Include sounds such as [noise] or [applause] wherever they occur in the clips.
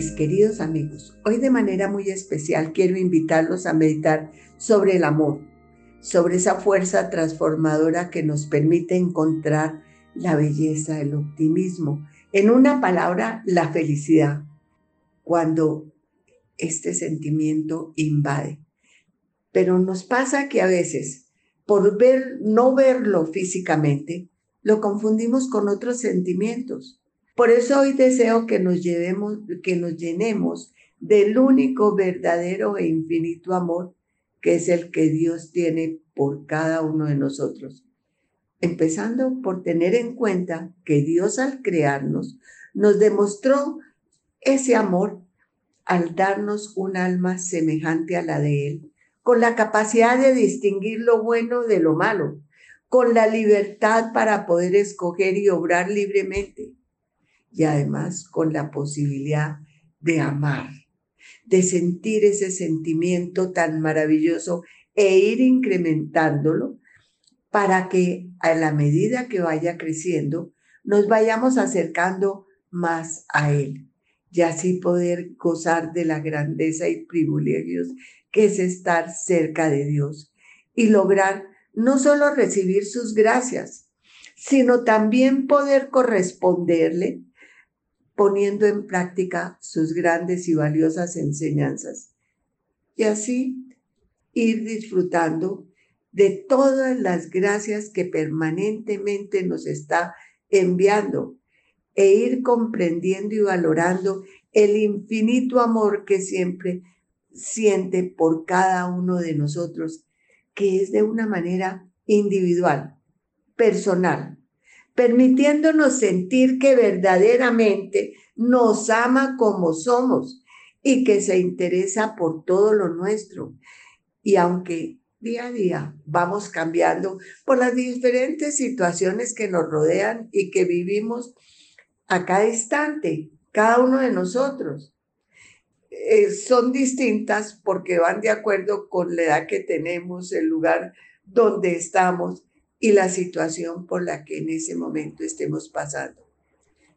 Mis queridos amigos, hoy de manera muy especial quiero invitarlos a meditar sobre el amor, sobre esa fuerza transformadora que nos permite encontrar la belleza, el optimismo, en una palabra, la felicidad, cuando este sentimiento invade. Pero nos pasa que a veces, por no verlo físicamente, lo confundimos con otros sentimientos por eso hoy deseo que nos, llevemos, que nos llenemos del único verdadero e infinito amor que es el que Dios tiene por cada uno de nosotros. Empezando por tener en cuenta que Dios al crearnos nos demostró ese amor al darnos un alma semejante a la de Él, con la capacidad de distinguir lo bueno de lo malo, con la libertad para poder escoger y obrar libremente, y además con la posibilidad de amar, de sentir ese sentimiento tan maravilloso e ir incrementándolo para que a la medida que vaya creciendo nos vayamos acercando más a Él y así poder gozar de la grandeza y privilegios que es estar cerca de Dios y lograr no solo recibir sus gracias, sino también poder corresponderle poniendo en práctica sus grandes y valiosas enseñanzas. Y así ir disfrutando de todas las gracias que permanentemente nos está enviando e ir comprendiendo y valorando el infinito amor que siempre siente por cada uno de nosotros, que es de una manera individual, personal, permitiéndonos sentir que verdaderamente nos ama como somos y que se interesa por todo lo nuestro. Y aunque día a día vamos cambiando por las diferentes situaciones que nos rodean y que vivimos a cada instante, cada uno de nosotros. Eh, son distintas porque van de acuerdo con la edad que tenemos, el lugar donde estamos y la situación por la que en ese momento estemos pasando.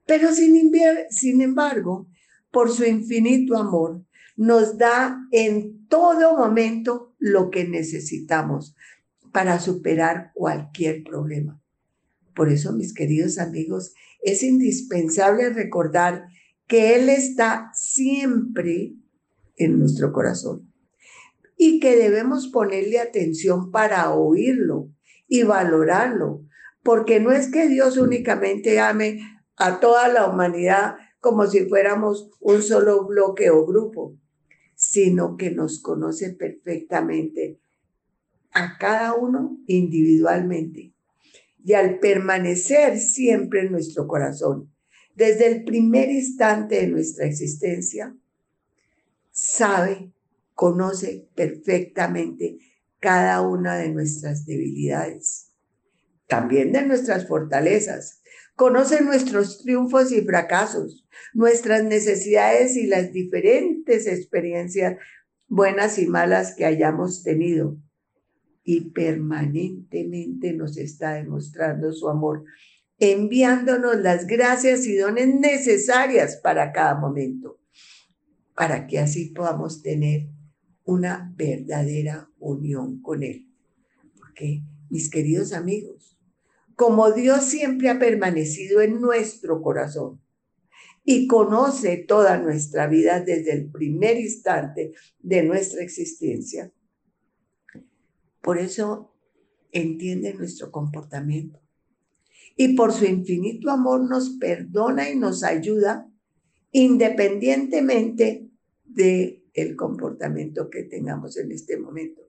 Pero sin, sin embargo, por su infinito amor, nos da en todo momento lo que necesitamos para superar cualquier problema. Por eso, mis queridos amigos, es indispensable recordar que Él está siempre en nuestro corazón y que debemos ponerle atención para oírlo y valorarlo, porque no es que Dios únicamente ame a toda la humanidad como si fuéramos un solo bloque o grupo, sino que nos conoce perfectamente a cada uno individualmente. Y al permanecer siempre en nuestro corazón, desde el primer instante de nuestra existencia, sabe, conoce perfectamente cada una de nuestras debilidades, también de nuestras fortalezas. Conoce nuestros triunfos y fracasos, nuestras necesidades y las diferentes experiencias buenas y malas que hayamos tenido. Y permanentemente nos está demostrando su amor, enviándonos las gracias y dones necesarias para cada momento, para que así podamos tener una verdadera unión con Él. Porque, mis queridos amigos, como Dios siempre ha permanecido en nuestro corazón y conoce toda nuestra vida desde el primer instante de nuestra existencia, por eso entiende nuestro comportamiento. Y por su infinito amor nos perdona y nos ayuda independientemente de el comportamiento que tengamos en este momento.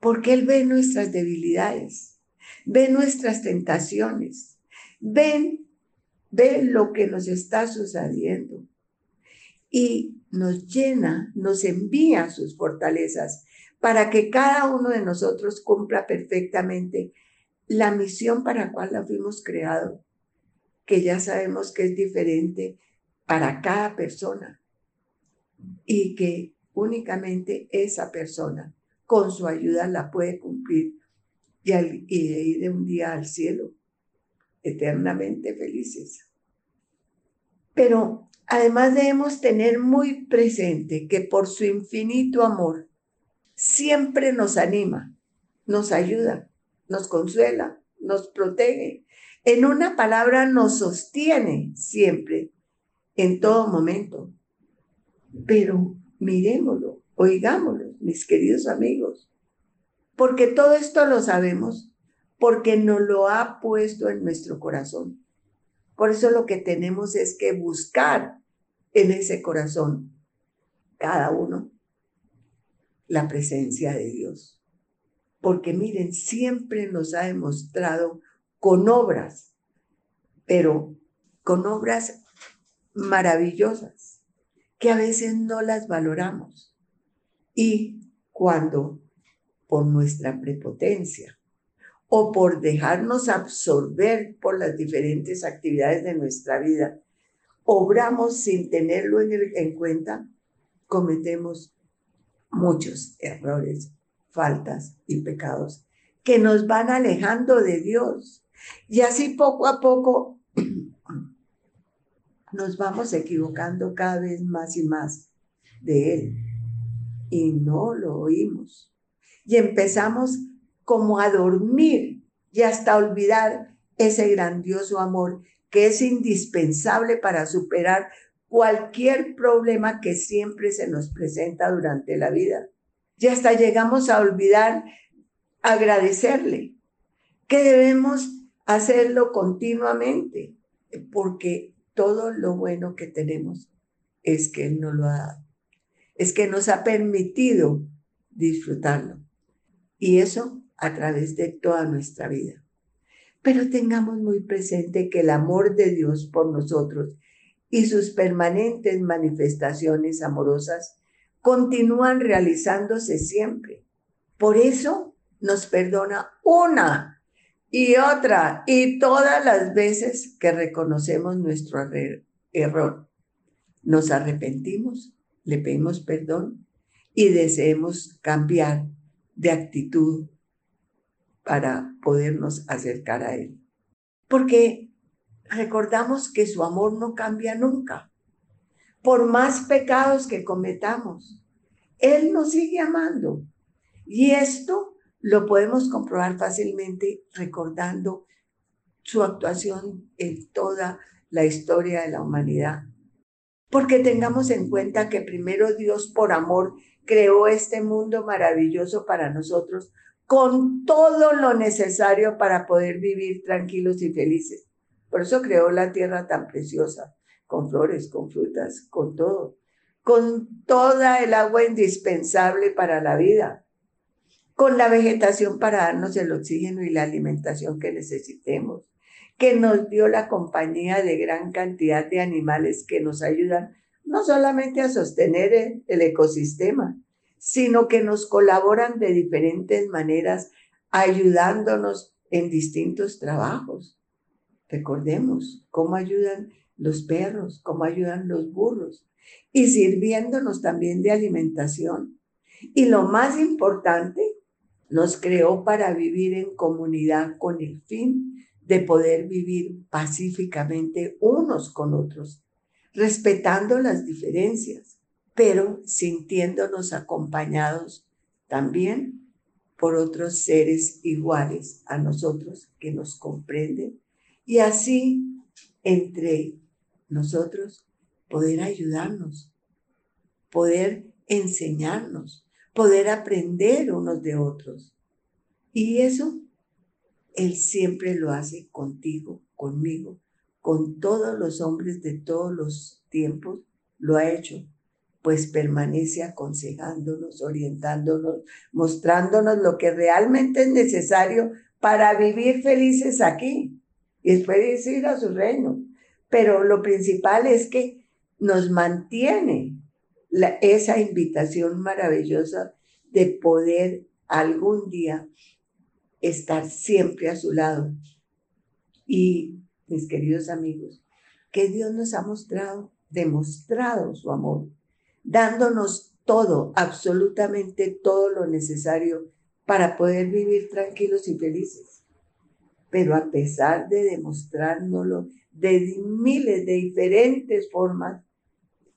Porque Él ve nuestras debilidades, ve nuestras tentaciones, ven, ve lo que nos está sucediendo. Y nos llena, nos envía sus fortalezas para que cada uno de nosotros cumpla perfectamente la misión para la cual la fuimos creado, que ya sabemos que es diferente para cada persona y que únicamente esa persona con su ayuda la puede cumplir y, ir de un día al cielo eternamente felices. Pero Además debemos tener muy presente que por su infinito amor siempre nos anima, nos ayuda, nos consuela, nos protege. En una palabra nos sostiene siempre, en todo momento. Pero miremoslo, oigámoslo, mis queridos amigos, porque todo esto lo sabemos, porque nos lo ha puesto en nuestro corazón. Por eso lo que tenemos es que buscar en ese corazón, cada uno, la presencia de Dios. Porque miren, siempre nos ha demostrado con obras, pero con obras maravillosas, que a veces no las valoramos. Y cuando por nuestra prepotencia o por dejarnos absorber por las diferentes actividades de nuestra vida, obramos sin tenerlo en, cuenta, cometemos muchos errores, faltas y pecados que nos van alejando de Dios. Y así poco a poco nos vamos equivocando cada vez más y más de Él. Y no lo oímos. Y empezamos como a dormir y hasta olvidar ese grandioso amor que es indispensable para superar cualquier problema que siempre se nos presenta durante la vida. Y hasta llegamos a olvidar agradecerle, que debemos hacerlo continuamente, porque todo lo bueno que tenemos es que Él nos lo ha dado, es que nos ha permitido disfrutarlo. Y eso a través de toda nuestra vida. Pero tengamos muy presente que el amor de Dios por nosotros y sus permanentes manifestaciones amorosas continúan realizándose siempre. Por eso nos perdona una y otra y todas las veces que reconocemos nuestro error. Nos arrepentimos, le pedimos perdón y deseemos cambiar de actitud para podernos acercar a Él. Porque recordamos que su amor no cambia nunca. Por más pecados que cometamos, Él nos sigue amando. Y esto lo podemos comprobar fácilmente recordando su actuación en toda la historia de la humanidad. Porque tengamos en cuenta que primero Dios por amor creó este mundo maravilloso para nosotros con todo lo necesario para poder vivir tranquilos y felices. Por eso creó la tierra tan preciosa, con flores, con frutas, con todo, con toda el agua indispensable para la vida, con la vegetación para darnos el oxígeno y la alimentación que necesitemos, que nos dio la compañía de gran cantidad de animales que nos ayudan no solamente a sostener el ecosistema, sino que nos colaboran de diferentes maneras, ayudándonos en distintos trabajos. Recordemos cómo ayudan los perros, cómo ayudan los burros y sirviéndonos también de alimentación. Y lo más importante, nos creó para vivir en comunidad con el fin de poder vivir pacíficamente unos con otros, respetando las diferencias pero sintiéndonos acompañados también por otros seres iguales a nosotros que nos comprenden y así entre nosotros poder ayudarnos, poder enseñarnos, poder aprender unos de otros. Y eso Él siempre lo hace contigo, conmigo, con todos los hombres de todos los tiempos, lo ha hecho pues permanece aconsejándonos, orientándonos, mostrándonos lo que realmente es necesario para vivir felices aquí y después ir a su reino. Pero lo principal es que nos mantiene esa invitación maravillosa de poder algún día estar siempre a su lado. Y mis queridos amigos, que Dios nos ha mostrado, demostrado su amor dándonos todo, absolutamente todo lo necesario para poder vivir tranquilos y felices. Pero a pesar de demostrárnoslo de miles de diferentes formas,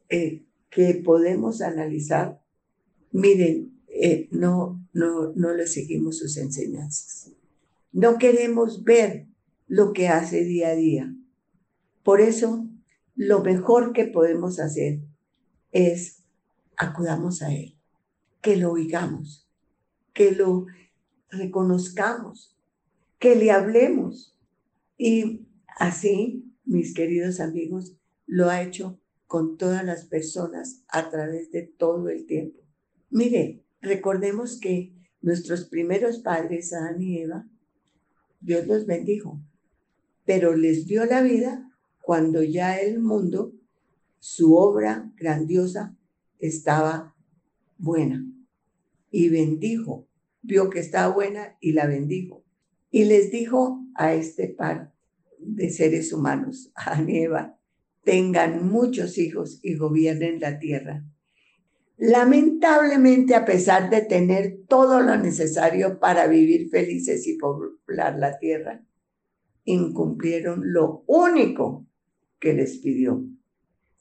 eh, que podemos analizar, miren, eh, no, no, no le seguimos sus enseñanzas. No queremos ver lo que hace día a día. Por eso, lo mejor que podemos hacer es acudamos a Él, que lo oigamos, que lo reconozcamos, que le hablemos. Y así, mis queridos amigos, lo ha hecho con todas las personas a través de todo el tiempo. Mire, recordemos que nuestros primeros padres, Adán y Eva, Dios los bendijo, pero les dio la vida cuando ya el mundo, su obra grandiosa, estaba buena. Y bendijo, vio que estaba buena y la bendijo. Y les dijo a este par de seres humanos, [laughs] a Eva, tengan muchos hijos y gobiernen la tierra. Lamentablemente, a pesar de tener todo lo necesario para vivir felices y poblar la tierra, incumplieron lo único que les pidió,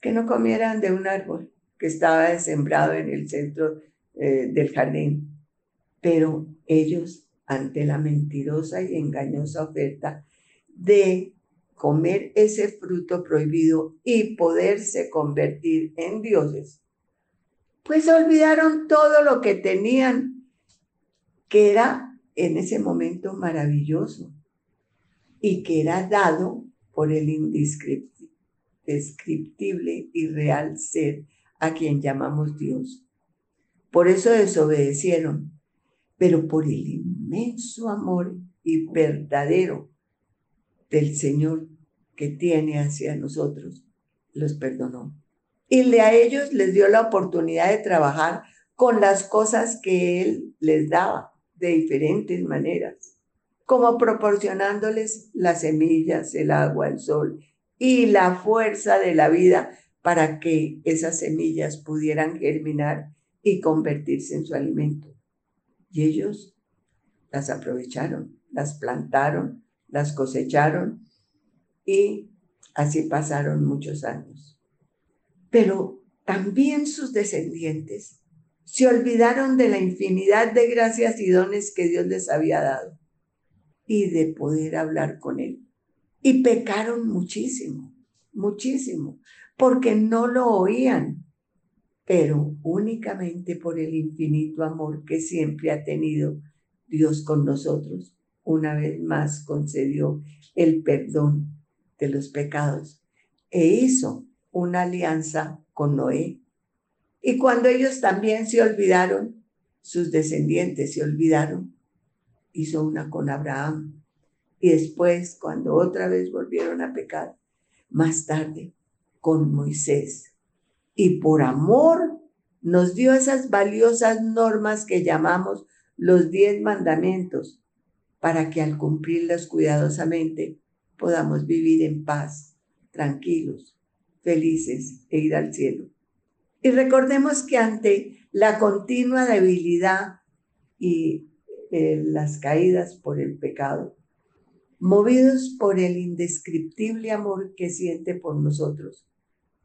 que no comieran de un árbol que estaba sembrado en el centro eh, del jardín. Pero ellos, ante la mentirosa y engañosa oferta de comer ese fruto prohibido y poderse convertir en dioses, pues olvidaron todo lo que tenían, que era en ese momento maravilloso y que era dado por el indescriptible y real ser a quien llamamos Dios. Por eso desobedecieron, pero por el inmenso amor y verdadero del Señor que tiene hacia nosotros, los perdonó y a ellos les dio la oportunidad de trabajar con las cosas que Él les daba de diferentes maneras, como proporcionándoles las semillas, el agua, el sol y la fuerza de la vida para que esas semillas pudieran germinar y convertirse en su alimento. Y ellos las aprovecharon, las plantaron, las cosecharon y así pasaron muchos años pero también sus descendientes se olvidaron de la infinidad de gracias y dones que Dios les había dado y de poder hablar con Él. Y pecaron muchísimo, muchísimo, porque no lo oían, pero únicamente por el infinito amor que siempre ha tenido Dios con nosotros. Una vez más concedió el perdón de los pecados e hizo una alianza con Noé. Y cuando ellos también se olvidaron, sus descendientes se olvidaron, hizo una con Abraham. Y después, cuando otra vez volvieron a pecar, más tarde con Moisés. Y por amor nos dio esas valiosas normas que llamamos los diez mandamientos, para que al cumplirlas cuidadosamente podamos vivir en paz, tranquilos, felices e ir al cielo. Y recordemos que ante la continua debilidad y eh, las caídas por el pecado, movidos por el indescriptible amor que siente por nosotros,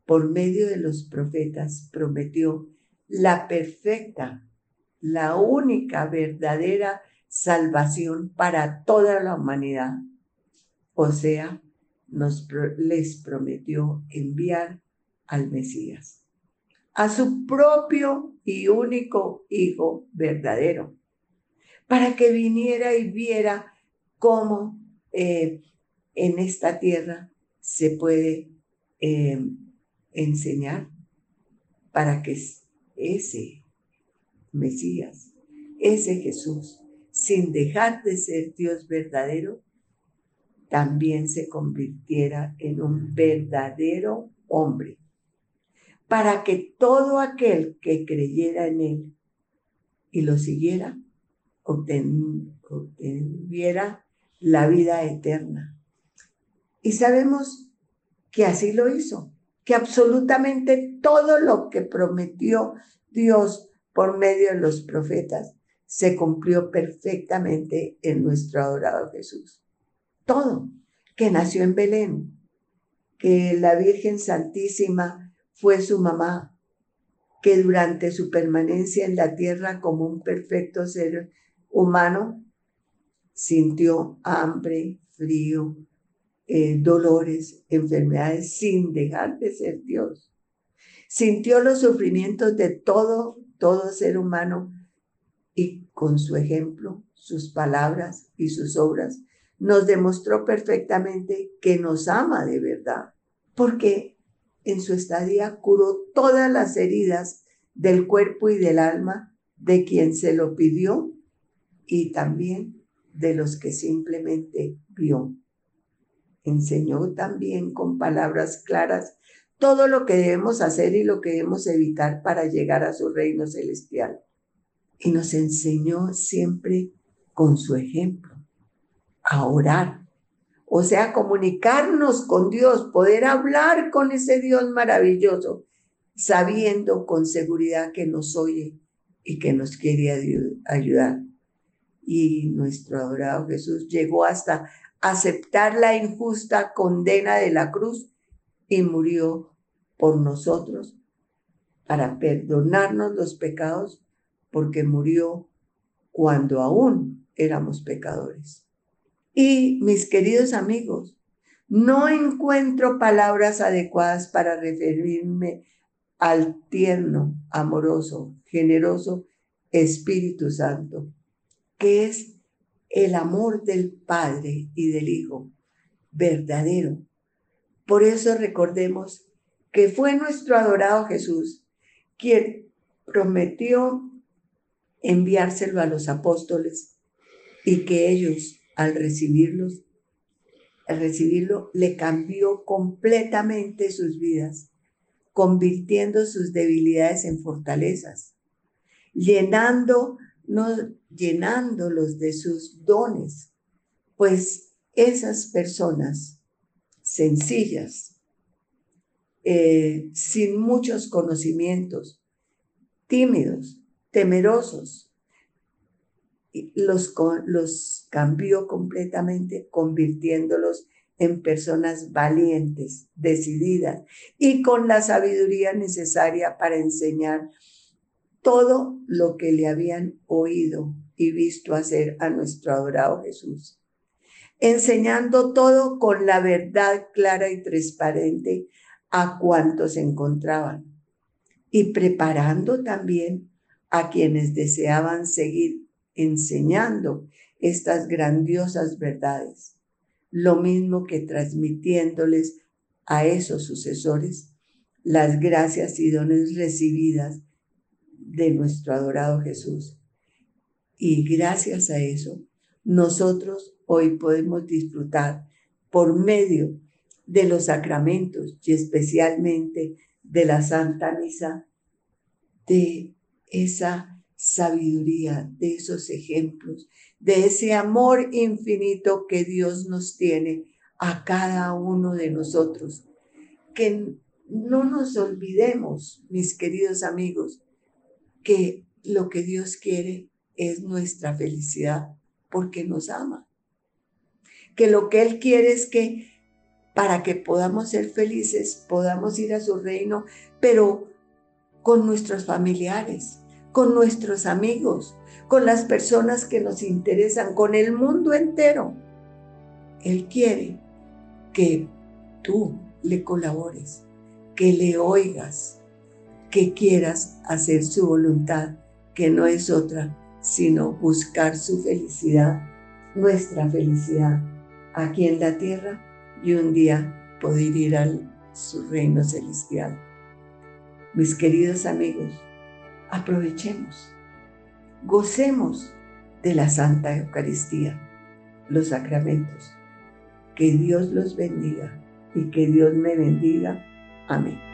por medio de los profetas, prometió la perfecta, la única verdadera salvación para toda la humanidad, o sea, nos, les prometió enviar al Mesías, a su propio y único Hijo verdadero, para que viniera y viera cómo eh, en esta tierra se puede eh, enseñar para que ese Mesías, ese Jesús, sin dejar de ser Dios verdadero, también se convirtiera en un verdadero hombre, para que todo aquel que creyera en él y lo siguiera, obtuviera la vida eterna. Y sabemos que así lo hizo, que absolutamente todo lo que prometió Dios por medio de los profetas se cumplió perfectamente en nuestro adorado Jesús todo, que nació en Belén, que la Virgen Santísima fue su mamá, que durante su permanencia en la tierra como un perfecto ser humano, sintió hambre, frío, eh, dolores, enfermedades, sin dejar de ser Dios. Sintió los sufrimientos de todo, todo ser humano y con su ejemplo, sus palabras y sus obras, nos demostró perfectamente que nos ama de verdad, porque en su estadía curó todas las heridas del cuerpo y del alma de quien se lo pidió y también de los que simplemente vio. Enseñó también con palabras claras todo lo que debemos hacer y lo que debemos evitar para llegar a su reino celestial. Y nos enseñó siempre con su ejemplo a orar, o sea, comunicarnos con Dios, poder hablar con ese Dios maravilloso, sabiendo con seguridad que nos oye y que nos quiere ayudar. Y nuestro adorado Jesús llegó hasta aceptar la injusta condena de la cruz y murió por nosotros para perdonarnos los pecados porque murió cuando aún éramos pecadores. Y mis queridos amigos, no encuentro palabras adecuadas para referirme al tierno, amoroso, generoso Espíritu Santo, que es el amor del Padre y del Hijo, verdadero. Por eso recordemos que fue nuestro adorado Jesús quien prometió enviárselo a los apóstoles y que ellos al recibirlos, al recibirlo, le cambió completamente sus vidas, convirtiendo sus debilidades en fortalezas, llenando no llenándolos de sus dones, pues esas personas sencillas, eh, sin muchos conocimientos, tímidos, temerosos, los, los cambió completamente, convirtiéndolos en personas valientes, decididas y con la sabiduría necesaria para enseñar todo lo que le habían oído y visto hacer a nuestro adorado Jesús, enseñando todo con la verdad clara y transparente a cuantos se encontraban y preparando también a quienes deseaban seguir enseñando estas grandiosas verdades, lo mismo que transmitiéndoles a esos sucesores las gracias y dones recibidas de nuestro adorado Jesús. Y gracias a eso, nosotros hoy podemos disfrutar por medio de los sacramentos y especialmente de la Santa Misa, de esa sabiduría, de esos ejemplos, de ese amor infinito que Dios nos tiene a cada uno de nosotros. Que no nos olvidemos, mis queridos amigos, que lo que Dios quiere es nuestra felicidad porque nos ama. Que lo que Él quiere es que para que podamos ser felices, podamos ir a su reino, pero con nuestros familiares, con nuestros amigos, con las personas que nos interesan, con el mundo entero. Él quiere que tú le colabores, que le oigas, que quieras hacer su voluntad, que no es otra, sino buscar su felicidad, nuestra felicidad, aquí en la tierra y un día poder ir al su reino celestial. Mis queridos amigos, aprovechemos, gocemos de la Santa Eucaristía, los sacramentos. Que Dios los bendiga y que Dios me bendiga. Amén.